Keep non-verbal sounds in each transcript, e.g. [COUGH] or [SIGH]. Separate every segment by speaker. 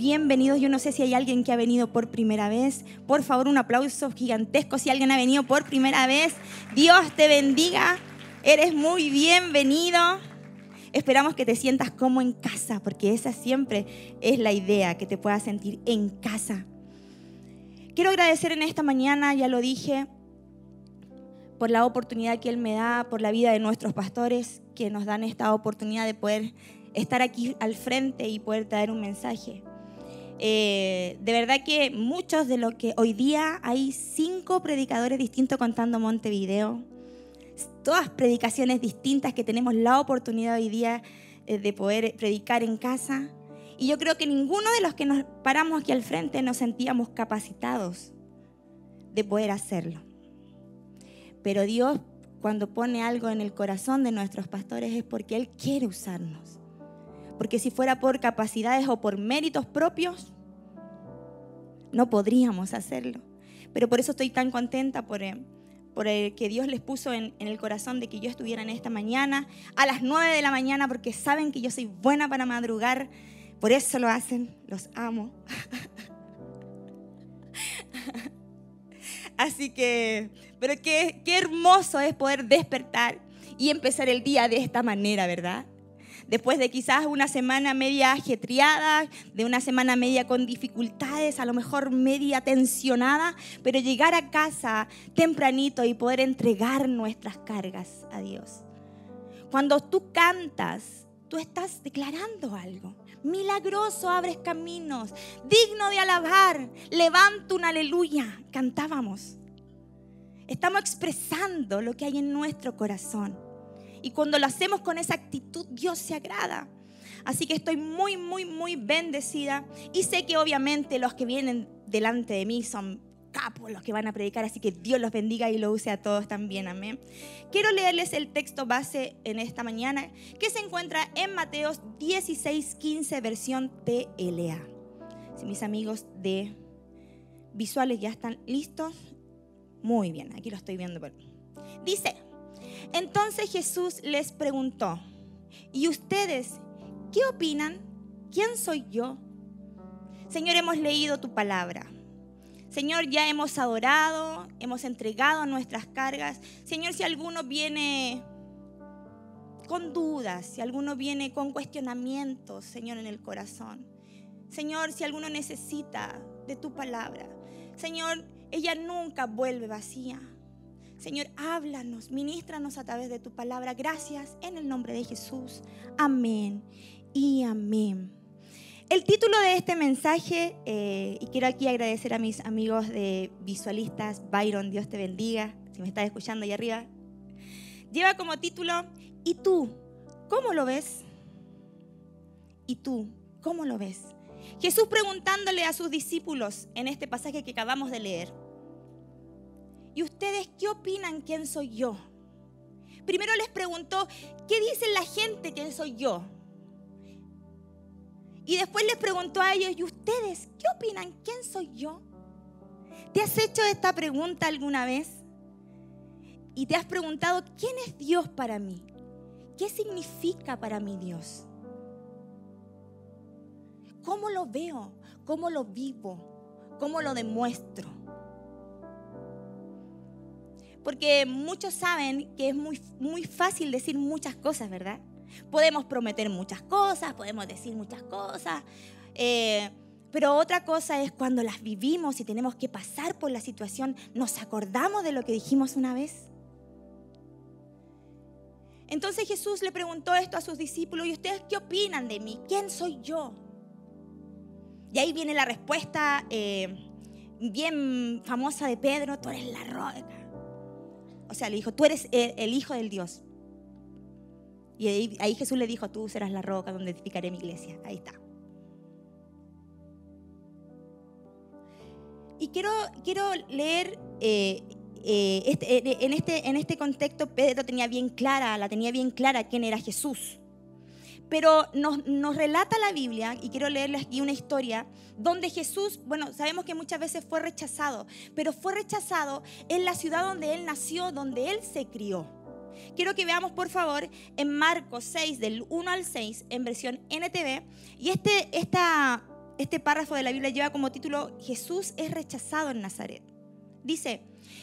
Speaker 1: bienvenidos. Yo no sé si hay alguien que ha venido por primera vez. Por favor, un aplauso gigantesco si alguien ha venido por primera vez. Dios te bendiga. Eres muy bienvenido. Esperamos que te sientas como en casa, porque esa siempre es la idea, que te puedas sentir en casa. Quiero agradecer en esta mañana, ya lo dije, por la oportunidad que Él me da, por la vida de nuestros pastores que nos dan esta oportunidad de poder estar aquí al frente y poder traer un mensaje. Eh, de verdad que muchos de los que hoy día hay cinco predicadores distintos contando Montevideo, todas predicaciones distintas que tenemos la oportunidad hoy día eh, de poder predicar en casa. Y yo creo que ninguno de los que nos paramos aquí al frente nos sentíamos capacitados de poder hacerlo. Pero Dios cuando pone algo en el corazón de nuestros pastores es porque Él quiere usarnos. Porque si fuera por capacidades o por méritos propios, no podríamos hacerlo. Pero por eso estoy tan contenta por, eh, por el que Dios les puso en, el corazón de que yo estuviera en esta mañana, a las 9 de la mañana, porque saben que yo soy buena para madrugar. Por eso lo hacen, los amo. [LAUGHS] Así que, pero qué, qué hermoso es poder despertar y empezar el día de esta manera, ¿verdad? Después de quizás una semana media ajetreada, de una semana media con dificultades, a lo mejor media tensionada, pero llegar a casa tempranito y poder entregar nuestras cargas a Dios. Cuando tú cantas, tú estás declarando algo. Milagroso abres caminos, digno de alabar, levanto un aleluya, cantábamos. Estamos expresando lo que hay en nuestro corazón. Y cuando lo hacemos con esa actitud, Dios se agrada. Así que estoy muy, muy, muy bendecida. Y sé que obviamente los que vienen delante de mí son capos los que van a predicar, así que Dios los bendiga y lo use a todos también, amén. Quiero leerles el texto base en esta mañana que se encuentra en Mateos 16, 15, versión TLA. Si mis amigos de visuales ya están listos, muy bien, aquí lo estoy viendo. Dice, entonces Jesús les preguntó, ¿y ustedes qué opinan? ¿Quién soy yo? Señor, hemos leído tu palabra. Señor, ya hemos adorado, hemos entregado nuestras cargas. Señor, si alguno viene con dudas, si alguno viene con cuestionamientos, Señor, en el corazón. Señor, si alguno necesita de tu palabra. Señor, ella nunca vuelve vacía. Señor, háblanos, ministranos a través de tu palabra. Gracias en el nombre de Jesús. Amén y amén. El título de este mensaje, eh, y quiero aquí agradecer a mis amigos de visualistas, Byron, Dios te bendiga, si me estás escuchando ahí arriba, lleva como título, ¿y tú cómo lo ves? ¿Y tú cómo lo ves? Jesús preguntándole a sus discípulos en este pasaje que acabamos de leer. ¿Y ustedes qué opinan quién soy yo? Primero les preguntó, ¿qué dice la gente quién soy yo? Y después les preguntó a ellos, ¿y ustedes qué opinan quién soy yo? ¿Te has hecho esta pregunta alguna vez? Y te has preguntado, ¿quién es Dios para mí? ¿Qué significa para mí Dios? ¿Cómo lo veo? ¿Cómo lo vivo? ¿Cómo lo demuestro? Porque muchos saben que es muy, muy fácil decir muchas cosas, ¿verdad? Podemos prometer muchas cosas, podemos decir muchas cosas, eh, pero otra cosa es cuando las vivimos y tenemos que pasar por la situación, ¿nos acordamos de lo que dijimos una vez? Entonces Jesús le preguntó esto a sus discípulos, ¿y ustedes qué opinan de mí? ¿Quién soy yo? Y ahí viene la respuesta eh, bien famosa de Pedro, tú eres la roca o sea, le dijo, tú eres el, hijo del Dios. Y ahí, Jesús le dijo, tú serás la roca donde edificaré mi iglesia. Ahí está. Y quiero, quiero leer, eh, eh, este, en, este, en este contexto Pedro tenía bien clara, la tenía bien clara quién era Jesús. Pero nos, relata la Biblia, y quiero leerles aquí una historia, donde Jesús, bueno, sabemos que muchas veces fue rechazado, pero fue rechazado en la ciudad donde él nació, donde él se crió. Quiero que veamos, por favor, en Marcos 6, del 1 al 6, en versión NTV. Y este, esta, este párrafo de la Biblia lleva como título Jesús es rechazado en Nazaret. Dice,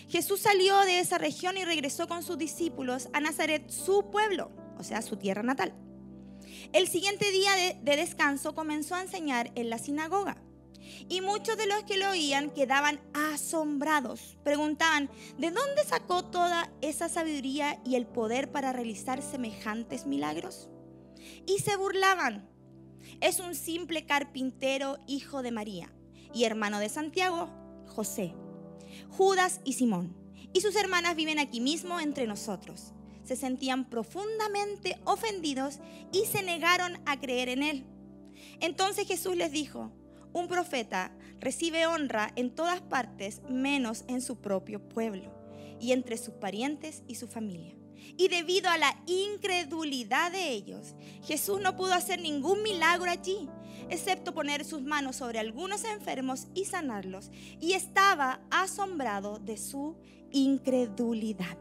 Speaker 1: Jesús salió de esa región y regresó con sus discípulos a Nazaret, su pueblo, o sea, su tierra natal. El siguiente día de, de descanso comenzó a enseñar en la sinagoga. Y muchos de los que lo oían quedaban asombrados. Preguntaban, ¿de dónde sacó toda esa sabiduría y el poder para realizar semejantes milagros? Y se burlaban. Es un simple carpintero, hijo de María, y hermano de Santiago, José, Judas y Simón. Y sus hermanas viven aquí mismo entre nosotros. Se sentían profundamente ofendidos y se negaron a creer en él. Entonces Jesús les dijo, un profeta recibe honra en todas partes menos en su propio pueblo y entre sus parientes y su familia. Y debido a la incredulidad de ellos, Jesús no pudo hacer ningún milagro allí, excepto poner sus manos sobre algunos enfermos y sanarlos. Y estaba asombrado de su incredulidad.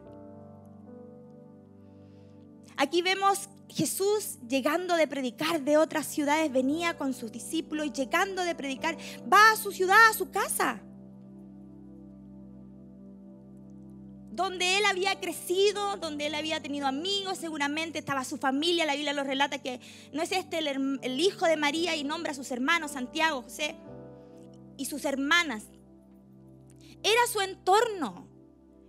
Speaker 1: Aquí vemos Jesús llegando de predicar de otras ciudades, venía con sus discípulos y llegando de predicar, va a su ciudad, a su casa. donde él había crecido, donde él había tenido amigos, seguramente estaba su familia, la Biblia lo relata que no es este el, el, hijo de María y nombra a sus hermanos, Santiago, José, y sus hermanas. Era su entorno,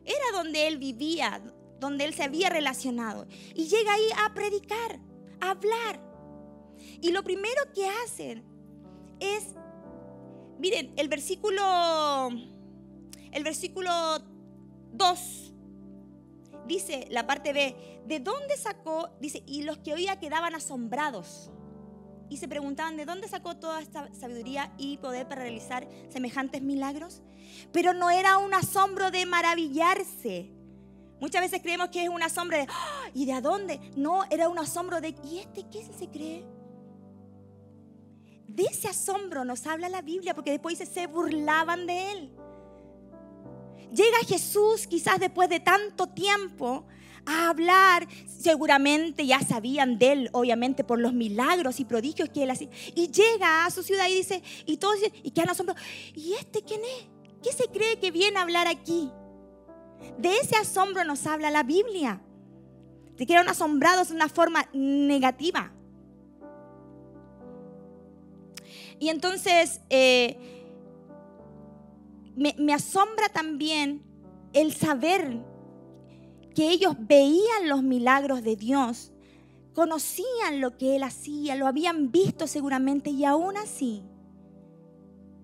Speaker 1: era donde él vivía, donde él se había relacionado. Y llega ahí a predicar, a hablar. Y lo primero que hacen es, miren, el versículo, el versículo 2 dice la parte B, ¿de dónde sacó? Dice, y los que oía quedaban asombrados y se preguntaban de dónde sacó toda esta sabiduría y poder para realizar semejantes milagros. Pero no era un asombro de maravillarse. Muchas veces creemos que es un asombro de, ¡Ah! ¿y de dónde? No, era un asombro de, ¿y este qué se cree? De ese asombro nos habla la Biblia, porque después dice, se burlaban de él. Llega Jesús quizás después de tanto tiempo a hablar. Seguramente ya sabían de él, obviamente, por los milagros y prodigios que él hacía. Y llega a su ciudad y dice, y todos dicen, y quedan asombrados. ¿Y este quién es? ¿Qué se cree que viene a hablar aquí? De ese asombro nos habla la Biblia. De que eran asombrados de una forma negativa. Y entonces, eh, me, asombra también el saber que ellos veían los milagros de Dios, conocían lo que Él hacía, lo habían visto seguramente y aún así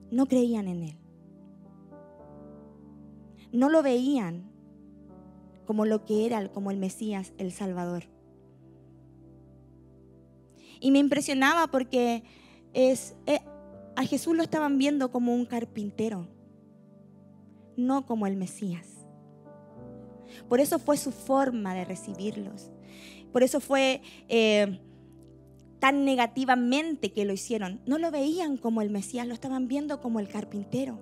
Speaker 1: no creían en Él. No lo veían como lo que era, como el Mesías, el Salvador. Y me impresionaba porque es, eh, a Jesús lo estaban viendo como un carpintero no como el Mesías. Por eso fue su forma de recibirlos. Por eso fue eh, tan negativamente que lo hicieron. No lo veían como el Mesías, lo estaban viendo como el carpintero.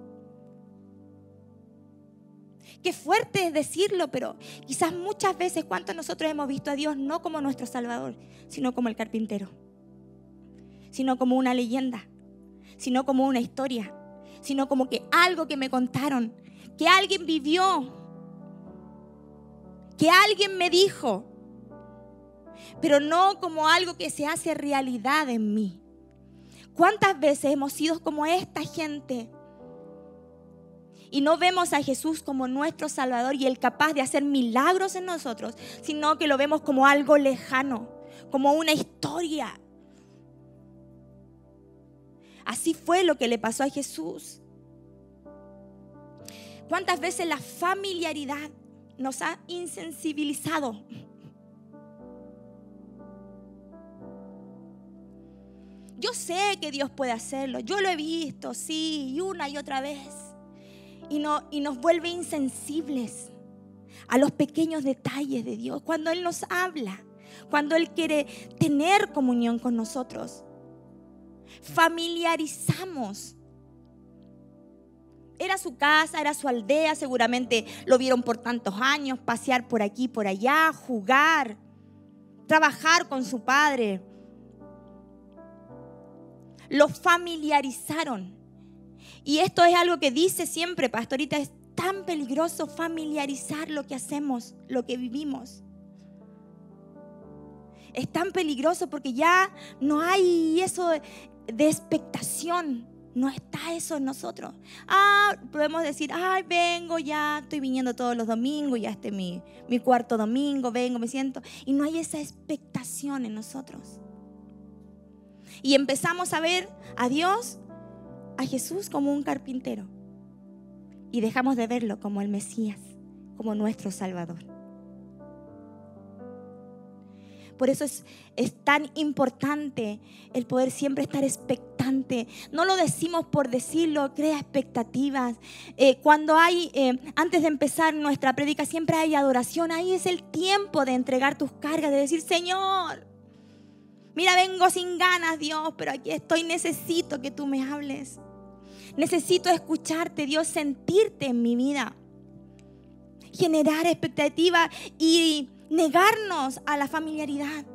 Speaker 1: Qué fuerte es decirlo, pero quizás muchas veces, ¿cuántos nosotros hemos visto a Dios no como nuestro Salvador, sino como el carpintero? Sino como una leyenda, sino como una historia, sino como que algo que me contaron, que alguien vivió, que alguien me dijo, pero no como algo que se hace realidad en mí. ¿Cuántas veces hemos sido como esta gente? Y no vemos a Jesús como nuestro Salvador y el capaz de hacer milagros en nosotros, sino que lo vemos como algo lejano, como una historia. Así fue lo que le pasó a Jesús. ¿Cuántas veces la familiaridad nos ha insensibilizado? Yo sé que Dios puede hacerlo, yo lo he visto, sí, y una y otra vez. Y, no, y nos vuelve insensibles a los pequeños detalles de Dios. Cuando Él nos habla, cuando Él quiere tener comunión con nosotros, familiarizamos era su casa, era su aldea, seguramente lo vieron por tantos años, pasear por aquí, por allá, jugar, trabajar con su padre. lo familiarizaron. Y esto es algo que dice siempre, pastorita, es tan peligroso familiarizar lo que hacemos, lo que vivimos. Es tan peligroso porque ya no hay eso de, expectación. No está eso en nosotros. Ah, podemos decir, ay, vengo ya, estoy viniendo todos los domingos, ya este mi, mi cuarto domingo, vengo, me siento. Y no hay esa expectación en nosotros. Y empezamos a ver a Dios, a Jesús como un carpintero. Y dejamos de verlo como el Mesías, como nuestro Salvador. Por eso es, es, tan importante el poder siempre estar expectante. No lo decimos por decirlo, crea expectativas. Eh, cuando hay, eh, antes de empezar nuestra prédica, siempre hay adoración. Ahí es el tiempo de entregar tus cargas, de decir, Señor, mira, vengo sin ganas, Dios, pero aquí estoy, necesito que tú me hables. Necesito escucharte, Dios, sentirte en mi vida. Generar expectativa y negarnos a la familiaridad.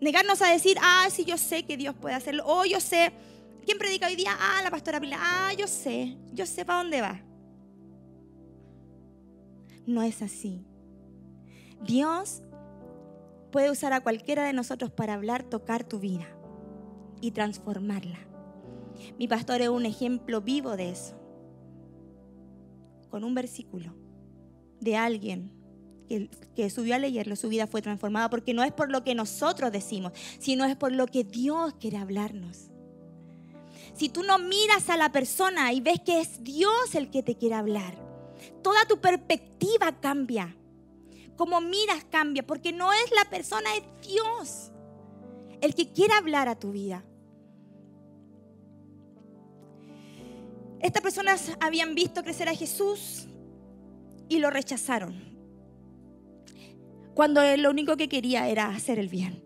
Speaker 1: Negarnos a decir, ah, sí, yo sé que Dios puede hacerlo. O yo sé, ¿quién predica hoy día? Ah, la pastora Pilar. Ah, yo sé, yo sé para dónde va. No es así. Dios puede usar a cualquiera de nosotros para hablar, tocar tu vida y transformarla. Mi pastor es un ejemplo vivo de eso. Con un versículo de alguien que, subió a leerlo, su vida fue transformada, porque no es por lo que nosotros decimos, sino es por lo que Dios quiere hablarnos. Si tú no miras a la persona y ves que es Dios el que te quiere hablar, toda tu perspectiva cambia. Como miras cambia, porque no es la persona, es Dios el que quiere hablar a tu vida. Estas personas habían visto crecer a Jesús y lo rechazaron cuando lo único que quería era hacer el bien.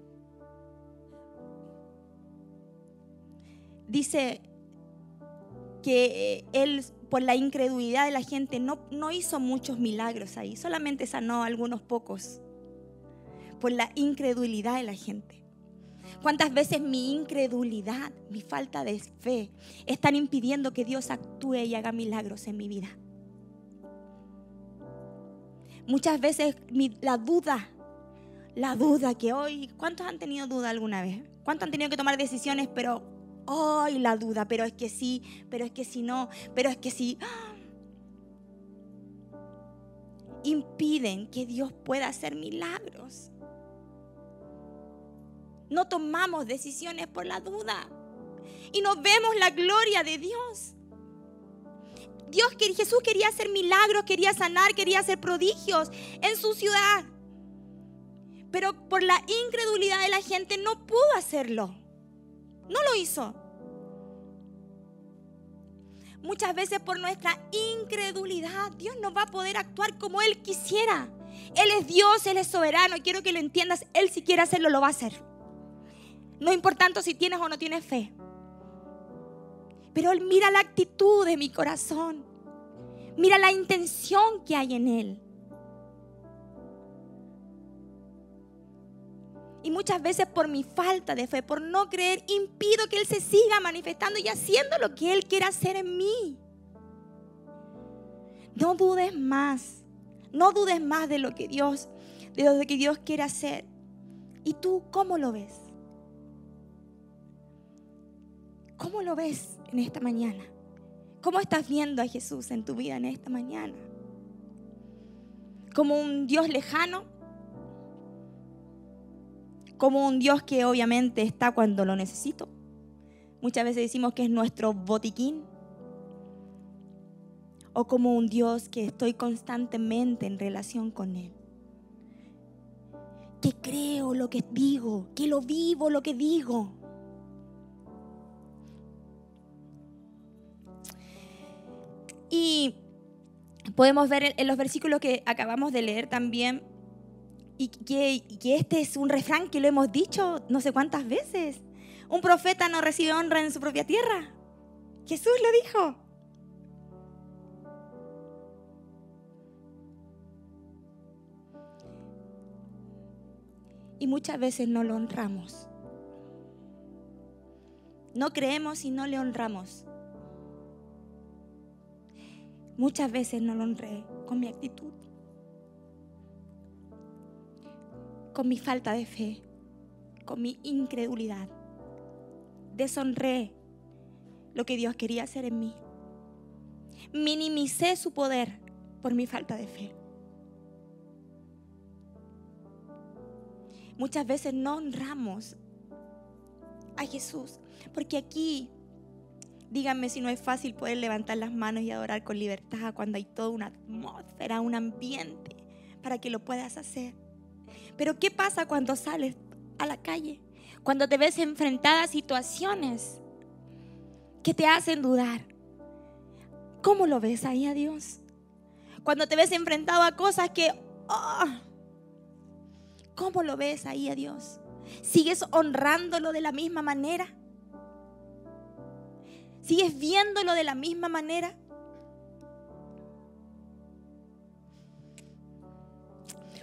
Speaker 1: Dice que él, por la incredulidad de la gente, no, no hizo muchos milagros ahí, solamente sanó algunos pocos, por la incredulidad de la gente. ¿Cuántas veces mi incredulidad, mi falta de fe, están impidiendo que Dios actúe y haga milagros en mi vida? Muchas veces la duda, la duda que hoy, ¿cuántos han tenido duda alguna vez? ¿Cuántos han tenido que tomar decisiones, pero hoy la duda, pero es que sí, pero es que sí no, pero es que sí. Impiden que Dios pueda hacer milagros. No tomamos decisiones por la duda y no vemos la gloria de Dios. Dios, Jesús quería hacer milagros, quería sanar, quería hacer prodigios en su ciudad. Pero por la incredulidad de la gente no pudo hacerlo. No lo hizo. Muchas veces por nuestra incredulidad Dios no va a poder actuar como Él quisiera. Él es Dios, Él es soberano quiero que lo entiendas. Él si quiere hacerlo, lo va a hacer. No importa si tienes o no tienes fe. Pero Él mira la actitud de mi corazón. Mira la intención que hay en Él. Y muchas veces por mi falta de fe, por no creer, impido que Él se siga manifestando y haciendo lo que Él quiere hacer en mí. No dudes más. No dudes más de lo que Dios, de lo que Dios quiere hacer. ¿Y tú cómo lo ves? ¿Cómo lo ves en esta mañana? ¿Cómo estás viendo a Jesús en tu vida en esta mañana? ¿Como un Dios lejano? ¿Como un Dios que obviamente está cuando lo necesito? Muchas veces decimos que es nuestro botiquín. O como un Dios que estoy constantemente en relación con Él. Que creo lo que digo, que lo vivo lo que digo. Y podemos ver en los versículos que acabamos de leer también, y que, este es un refrán que lo hemos dicho no sé cuántas veces. Un profeta no recibe honra en su propia tierra. Jesús lo dijo. Y muchas veces no lo honramos. No creemos y no le honramos. Muchas veces no lo honré con mi actitud, con mi falta de fe, con mi incredulidad. Deshonré lo que Dios quería hacer en mí. Minimicé su poder por mi falta de fe. Muchas veces no honramos a Jesús, porque aquí, díganme si no es fácil poder levantar las manos y adorar con libertad cuando hay toda una atmósfera, un ambiente para que lo puedas hacer. Pero ¿qué pasa cuando sales a la calle? Cuando te ves enfrentada a situaciones que te hacen dudar. ¿Cómo lo ves ahí a Dios? Cuando te ves enfrentado a cosas que... Ah, ¿Cómo lo ves ahí a Dios? ¿Sigues honrándolo de la misma manera? ¿Sigues viéndolo de la misma manera?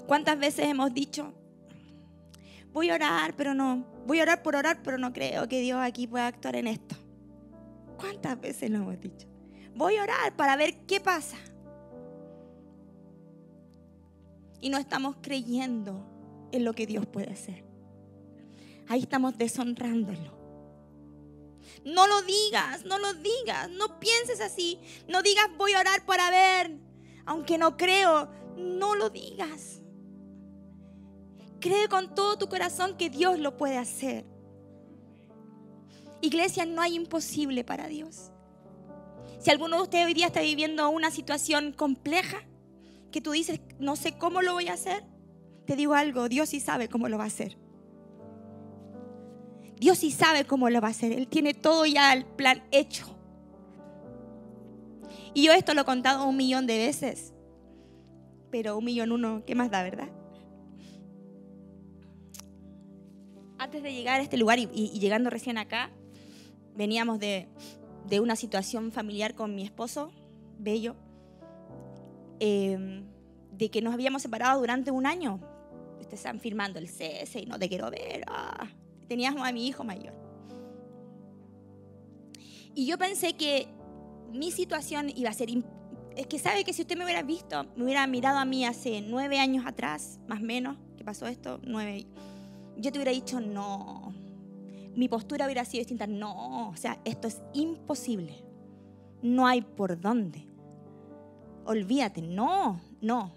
Speaker 1: ¿Cuántas veces hemos dicho, voy a orar, pero no, voy a orar por orar, pero no creo que Dios aquí pueda actuar en esto? ¿Cuántas veces lo hemos dicho? Voy a orar para ver qué pasa. Y no estamos creyendo en lo que Dios puede hacer. Ahí estamos deshonrándolo. No lo digas, no lo digas, no pienses así. No digas voy a orar para ver, aunque no creo, no lo digas. Cree con todo tu corazón que Dios lo puede hacer. Iglesia, no hay imposible para Dios. Si alguno de ustedes hoy día está viviendo una situación compleja, que tú dices, no sé cómo lo voy a hacer, te digo algo, Dios sí sabe cómo lo va a hacer. Dios sí sabe cómo lo va a hacer. Él tiene todo ya el plan hecho. Y yo esto lo he contado un millón de veces. Pero un millón uno, ¿qué más da, verdad? Antes de llegar a este lugar y, llegando recién acá, veníamos de, una situación familiar con mi esposo, Bello, em, de que nos habíamos separado durante un año. Están firmando el cese y no te quiero ver. Ah teníamos a mi hijo mayor. Y yo pensé que mi situación iba a ser... Es que sabe que si usted me hubiera visto, me hubiera mirado a mí hace nueve años atrás, más o menos, que pasó esto, nueve, yo te hubiera dicho no. Mi postura hubiera sido distinta, no, o sea, esto es imposible. No hay por dónde. Olvídate, no, no.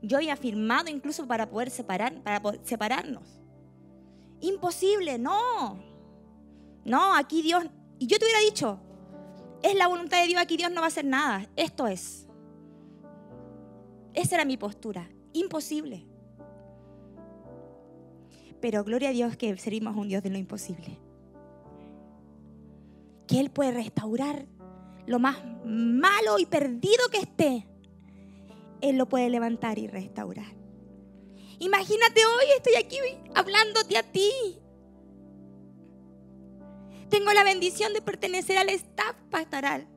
Speaker 1: Yo había firmado incluso para poder separar, para separarnos. Imposible, no. No, aquí Dios... Y yo te hubiera dicho, es la voluntad de Dios, aquí Dios no va a hacer nada. Esto es. Esa era mi postura. Imposible. Pero gloria a Dios que servimos a un Dios de lo imposible. Que Él puede restaurar lo más malo y perdido que esté. Él lo puede levantar y restaurar. Imagínate hoy estoy aquí hablándote a ti. Tengo la bendición de pertenecer al staff pastoral.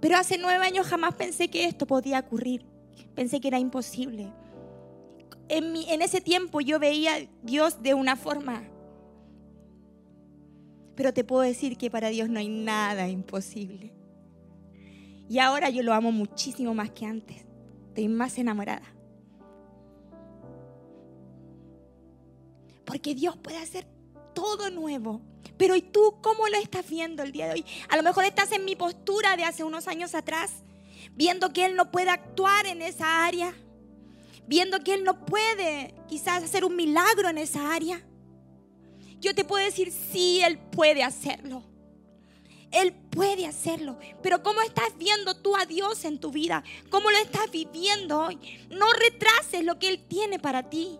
Speaker 1: Pero hace nueve años jamás pensé que esto podía ocurrir. Pensé que era imposible. En, en ese tiempo yo veía a Dios de una forma. Pero te puedo decir que para Dios no hay nada imposible. Y ahora yo lo amo muchísimo más que antes. Estoy más enamorada. Porque Dios puede hacer todo nuevo. Pero ¿y tú cómo lo estás viendo el día de hoy? A lo mejor estás en mi postura de hace unos años atrás, viendo que Él no puede actuar en esa área, viendo que Él no puede quizás hacer un milagro en esa área. Yo te puedo decir, sí, Él puede hacerlo. Él puede hacerlo. Pero ¿cómo estás viendo tú a Dios en tu vida? ¿Cómo lo estás viviendo hoy? No retrases lo que Él tiene para ti.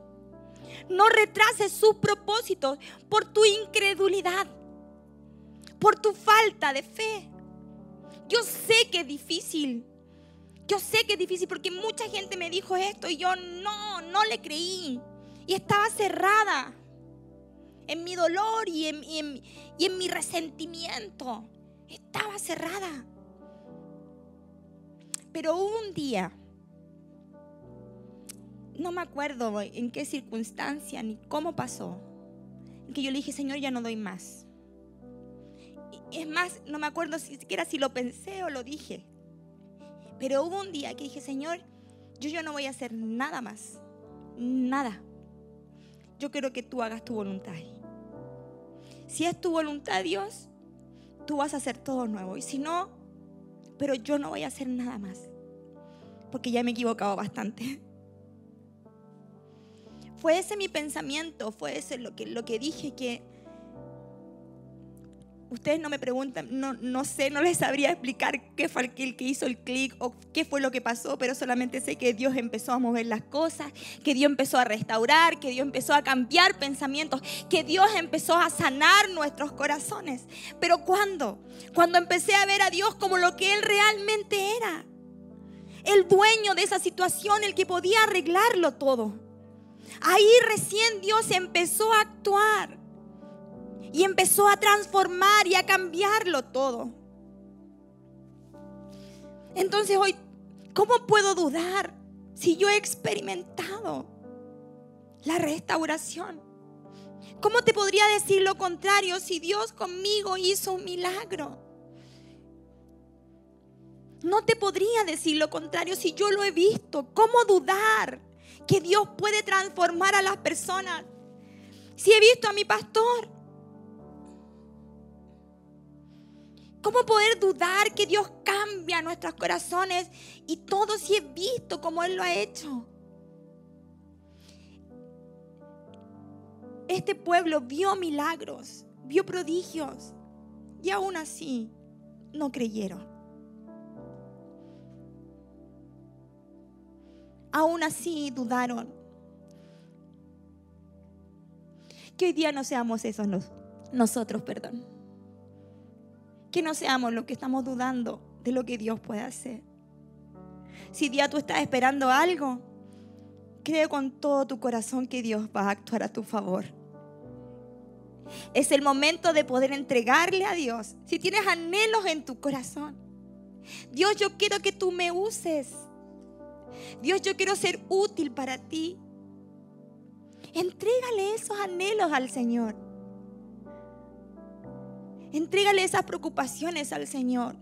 Speaker 1: No retrases sus propósitos por tu incredulidad, por tu falta de fe. Yo sé que es difícil. Yo sé que es difícil porque mucha gente me dijo esto y yo no, no le creí. Y estaba cerrada en mi dolor y en, mi resentimiento estaba cerrada. Pero un día, no me acuerdo en qué circunstancia ni cómo pasó, que yo le dije, Señor, ya no doy más. Es más, no me acuerdo si siquiera si lo pensé o lo dije. Pero hubo un día que dije, Señor, yo ya no voy a hacer nada más. Nada. Yo quiero que tú hagas tu voluntad. Si es tu voluntad, Dios, tú vas a hacer todo nuevo. Y si no, pero yo no voy a hacer nada más. Porque ya me he equivocado bastante. Fue ese mi pensamiento, fue ese lo que, lo que dije que ustedes no me preguntan, no, no sé, no les sabría explicar qué fue el que hizo el clic o qué fue lo que pasó, pero solamente sé que Dios empezó a mover las cosas, que Dios empezó a restaurar, que Dios empezó a cambiar pensamientos, que Dios empezó a sanar nuestros corazones. Pero ¿cuándo? Cuando empecé a ver a Dios como lo que Él realmente era. El dueño de esa situación, el que podía arreglarlo todo. Ahí recién Dios empezó a actuar y empezó a transformar y a cambiarlo todo. Entonces hoy, ¿cómo puedo dudar si yo he experimentado la restauración? ¿Cómo te podría decir lo contrario si Dios conmigo hizo un milagro? No te podría decir lo contrario si yo lo he visto. ¿Cómo dudar? que Dios puede transformar a las personas. Si he visto a mi pastor, ¿cómo poder dudar que Dios cambia nuestros corazones y todo si he visto como Él lo ha hecho? Este pueblo vio milagros, vio prodigios y aún así no creyeron. aún así dudaron. Que hoy día no seamos esos nosotros, perdón. Que no seamos los que estamos dudando de lo que Dios puede hacer. Si día tú estás esperando algo, cree con todo tu corazón que Dios va a actuar a tu favor. Es el momento de poder entregarle a Dios. Si tienes anhelos en tu corazón, Dios, yo quiero que tú me uses. Dios, yo quiero ser útil para ti. Entrégale esos anhelos al Señor. Entrégale esas preocupaciones al Señor.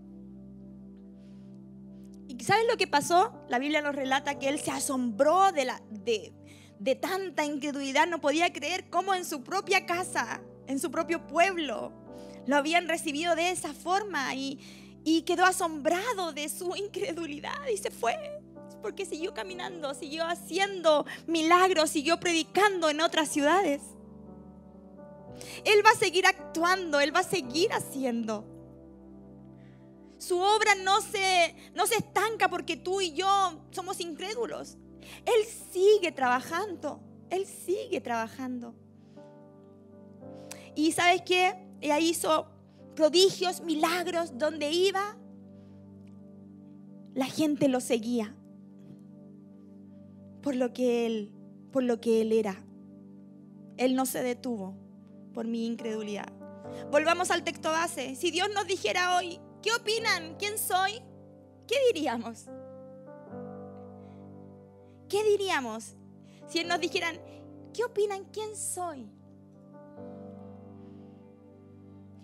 Speaker 1: ¿Y sabes lo que pasó? La Biblia nos relata que él se asombró de, la, de, de tanta incredulidad. No podía creer cómo en su propia casa, en su propio pueblo, lo habían recibido de esa forma y, y quedó asombrado de su [LAUGHS] incredulidad y se fue porque siguió caminando, siguió haciendo milagros, siguió predicando en otras ciudades. Él va a seguir actuando, Él va a seguir haciendo. Su obra no se, no se estanca porque tú y yo somos incrédulos. Él sigue trabajando, Él sigue trabajando. Y sabes qué? Ella hizo prodigios, milagros, donde iba, la gente lo seguía por lo que él, por lo que él era. Él no se detuvo por mi incredulidad. Volvamos al texto base. Si Dios nos dijera hoy, ¿qué opinan? ¿Quién soy? ¿Qué diríamos? ¿Qué diríamos si Él nos dijeran, ¿qué opinan? ¿Quién soy?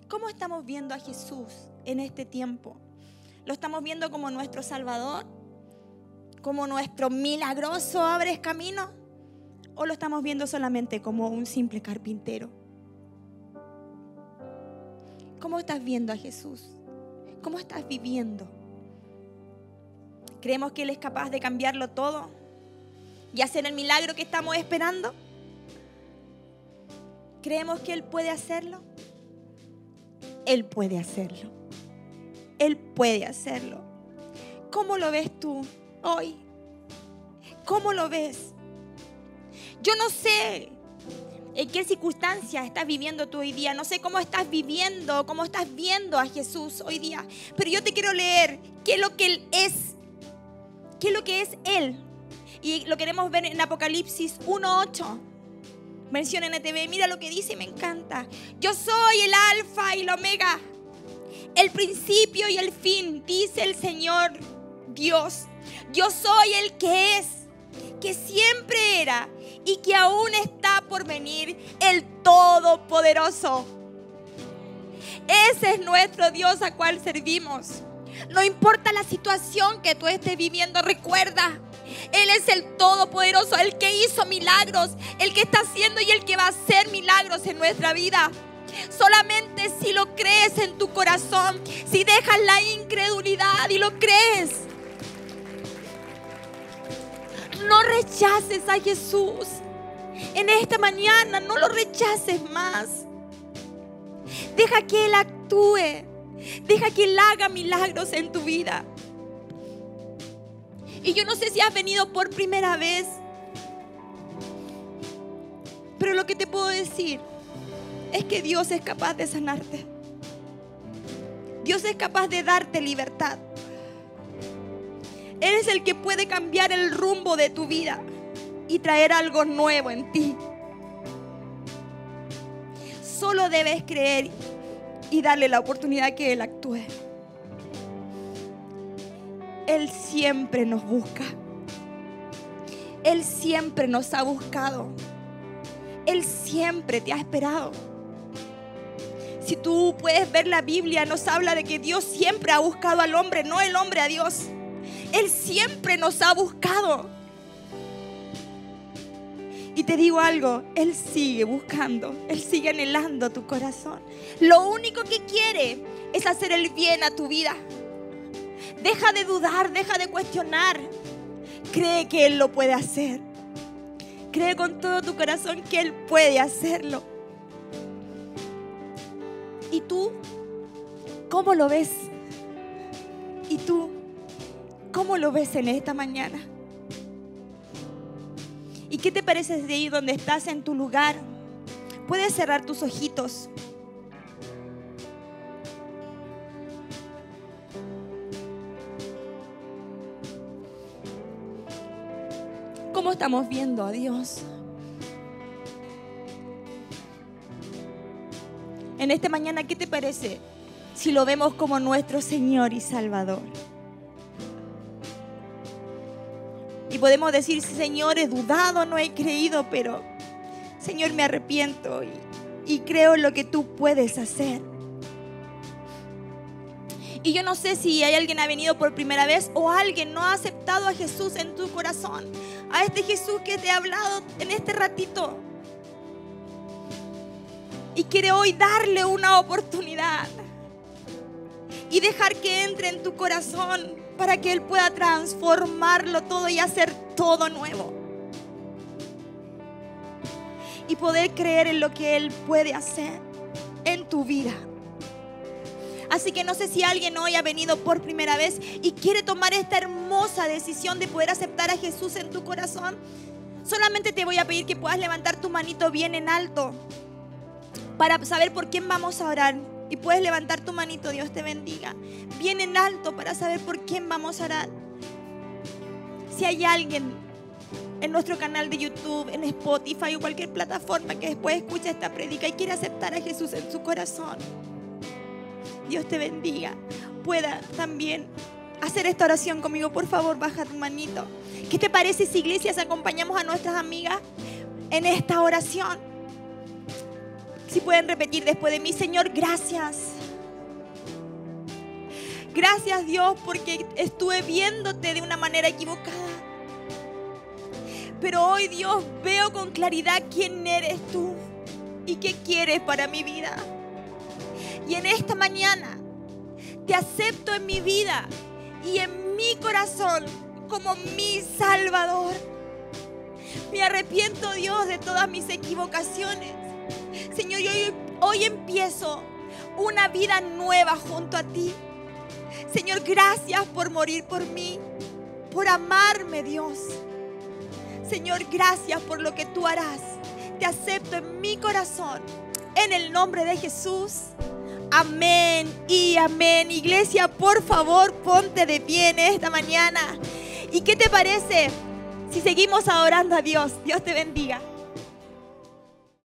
Speaker 1: ¿Cómo estamos viendo a Jesús en este tiempo? ¿Lo estamos viendo como nuestro Salvador? como nuestro milagroso abres camino? ¿O lo estamos viendo solamente como un simple carpintero? ¿Cómo estás viendo a Jesús? ¿Cómo estás viviendo? ¿Creemos que Él es capaz de cambiarlo todo y hacer el milagro que estamos esperando? ¿Creemos que Él puede hacerlo? Él puede hacerlo. Él puede hacerlo. ¿Cómo lo ves tú? hoy? ¿Cómo lo ves? Yo no sé en qué circunstancias estás viviendo tú hoy día. No sé cómo estás viviendo, cómo estás viendo a Jesús hoy día. Pero yo te quiero leer qué es lo que Él es. ¿Qué es lo que es Él? Y lo queremos ver en Apocalipsis 1.8. Versión NTV. Mira lo que dice me encanta. Yo soy el alfa y el omega. El principio y el fin, dice el Señor Dios yo soy el que es. que siempre era y que aún está por venir el Todopoderoso. Ese es nuestro Dios a cual servimos. No importa la situación que tú estés viviendo, recuerda, Él es el Todopoderoso, el que hizo milagros, el que está haciendo y el que va a hacer milagros en nuestra vida. Solamente si lo crees en tu corazón, si dejas la incredulidad y lo crees. No rechaces a Jesús. En esta mañana no lo rechaces más. Deja que Él actúe. Deja que Él haga milagros en tu vida. Y yo no sé si has venido por primera vez. Pero lo que te puedo decir es que Dios es capaz de sanarte. Dios es capaz de darte libertad. Él es el que puede cambiar el rumbo de tu vida y traer algo nuevo en ti. Solo debes creer y darle la oportunidad que Él actúe. Él siempre nos busca. Él siempre nos ha buscado. Él siempre te ha esperado. Si tú puedes ver la Biblia, nos habla de que Dios siempre ha buscado al hombre, no el hombre a Dios. Él siempre nos ha buscado. Y te digo algo, Él sigue buscando, Él sigue anhelando tu corazón. Lo único que quiere es hacer el bien a tu vida. Deja de dudar, deja de cuestionar. Cree que Él lo puede hacer. Cree con todo tu corazón que Él puede hacerlo. ¿Y tú? ¿Cómo lo ves? ¿Y tú? ¿Cómo lo ves en esta mañana? ¿Y qué te parece de ahí donde estás en tu lugar? Puedes cerrar tus ojitos. ¿Cómo estamos viendo a Dios? En esta mañana, ¿qué te parece si lo vemos como nuestro Señor y Salvador? Y podemos decir, Señor, he dudado, no he creído, pero Señor, me arrepiento y, y creo lo que tú puedes hacer. Y yo no sé si hay alguien ha venido por primera vez o alguien no ha aceptado a Jesús en tu corazón. A este Jesús que te ha hablado en este ratito y quiere hoy darle una oportunidad y dejar que entre en tu corazón para que Él pueda transformarlo todo y hacer todo nuevo. Y poder creer en lo que Él puede hacer en tu vida. Así que no sé si alguien hoy ha venido por primera vez y quiere tomar esta hermosa decisión de poder aceptar a Jesús en tu corazón. Solamente te voy a pedir que puedas levantar tu manito bien en alto para saber por quién vamos a orar. Y puedes levantar tu manito, Dios te bendiga. Bien en alto para saber por quién vamos a orar. Si hay alguien en nuestro canal de YouTube, en Spotify o cualquier plataforma que después escuche esta predica y quiere aceptar a Jesús en su corazón, Dios te bendiga. Pueda también hacer esta oración conmigo. Por favor, baja tu manito. ¿Qué te parece si iglesias acompañamos a nuestras amigas en esta oración? Si pueden repetir después de mí, Señor, gracias. Gracias Dios porque estuve viéndote de una manera equivocada. Pero hoy Dios veo con claridad quién eres tú y qué quieres para mi vida. Y en esta mañana te acepto en mi vida y en mi corazón como mi Salvador. Me arrepiento Dios de todas mis equivocaciones. Señor, hoy, hoy empiezo una vida nueva junto a ti. Señor, gracias por morir por mí, por amarme, Dios. Señor, gracias por lo que tú harás. Te acepto en mi corazón. En el nombre de Jesús. Amén y amén. Iglesia, por favor, ponte de pie en esta mañana. ¿Y qué te parece si seguimos adorando a Dios? Dios te bendiga.